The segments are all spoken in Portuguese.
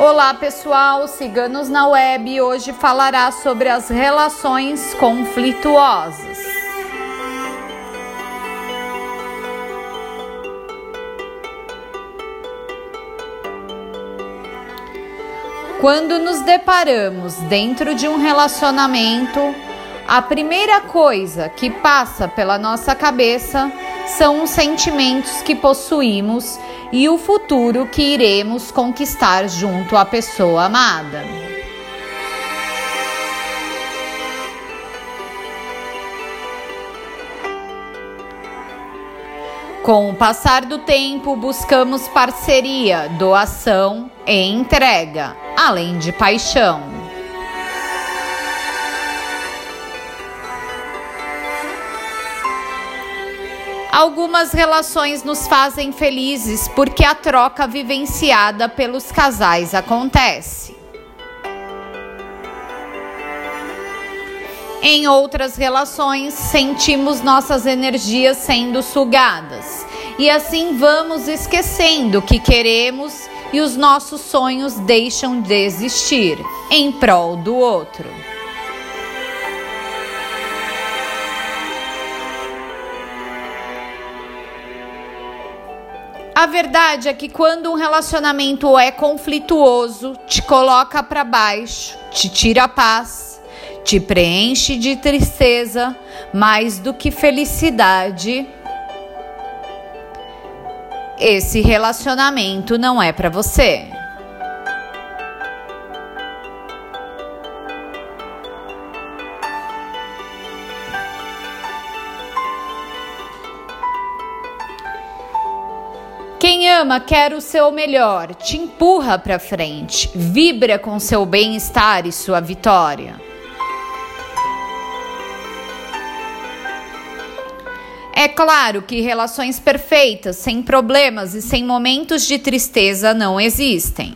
Olá pessoal, Ciganos na Web hoje falará sobre as relações conflituosas. Quando nos deparamos dentro de um relacionamento, a primeira coisa que passa pela nossa cabeça são os sentimentos que possuímos e o futuro que iremos conquistar junto à pessoa amada. Com o passar do tempo, buscamos parceria, doação e entrega, além de paixão. Algumas relações nos fazem felizes porque a troca vivenciada pelos casais acontece. Em outras relações, sentimos nossas energias sendo sugadas e assim vamos esquecendo o que queremos e os nossos sonhos deixam de existir em prol do outro. A verdade é que quando um relacionamento é conflituoso, te coloca para baixo, te tira a paz, te preenche de tristeza, mais do que felicidade. Esse relacionamento não é para você. Quem ama quer o seu melhor, te empurra para frente, vibra com seu bem-estar e sua vitória. É claro que relações perfeitas, sem problemas e sem momentos de tristeza não existem.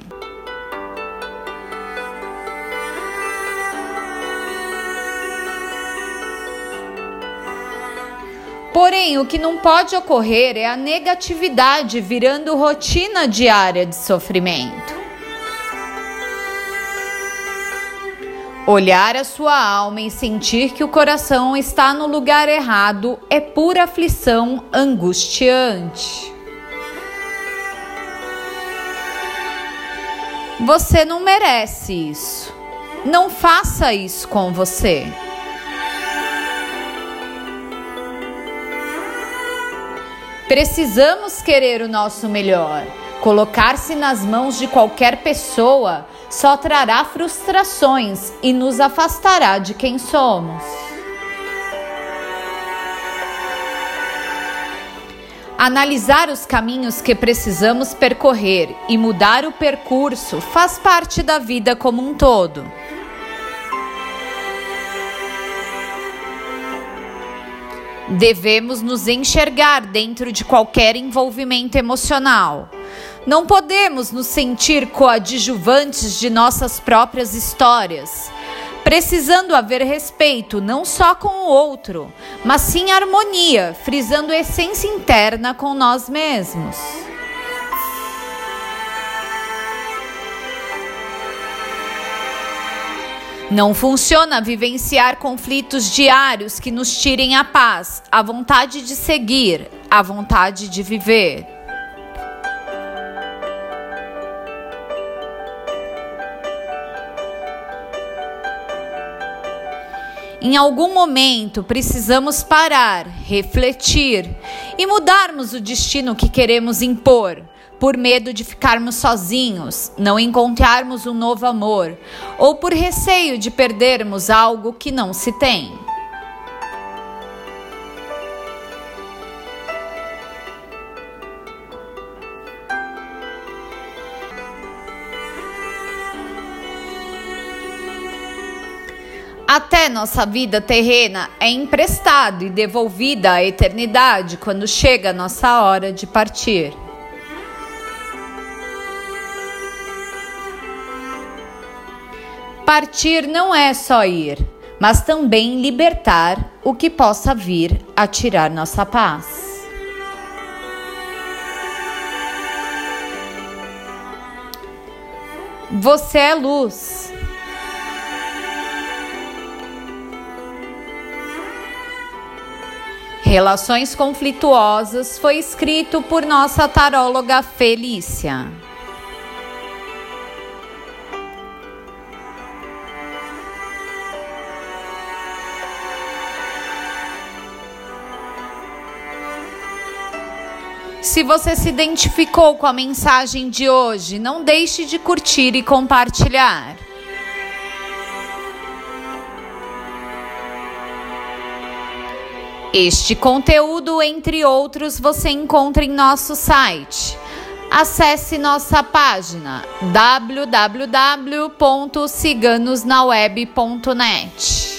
Porém, o que não pode ocorrer é a negatividade virando rotina diária de sofrimento. Olhar a sua alma e sentir que o coração está no lugar errado é pura aflição angustiante. Você não merece isso. Não faça isso com você. Precisamos querer o nosso melhor. Colocar-se nas mãos de qualquer pessoa só trará frustrações e nos afastará de quem somos. Analisar os caminhos que precisamos percorrer e mudar o percurso faz parte da vida como um todo. Devemos nos enxergar dentro de qualquer envolvimento emocional. Não podemos nos sentir coadjuvantes de nossas próprias histórias, precisando haver respeito não só com o outro, mas sim harmonia, frisando essência interna com nós mesmos. Não funciona vivenciar conflitos diários que nos tirem a paz, a vontade de seguir, a vontade de viver. Em algum momento precisamos parar, refletir e mudarmos o destino que queremos impor por medo de ficarmos sozinhos, não encontrarmos um novo amor, ou por receio de perdermos algo que não se tem. Até nossa vida terrena é emprestada e devolvida à eternidade quando chega a nossa hora de partir. Partir não é só ir, mas também libertar o que possa vir a tirar nossa paz. Você é luz. Relações conflituosas foi escrito por nossa taróloga Felícia. Se você se identificou com a mensagem de hoje, não deixe de curtir e compartilhar. Este conteúdo, entre outros, você encontra em nosso site. Acesse nossa página www.ciganosnaweb.net.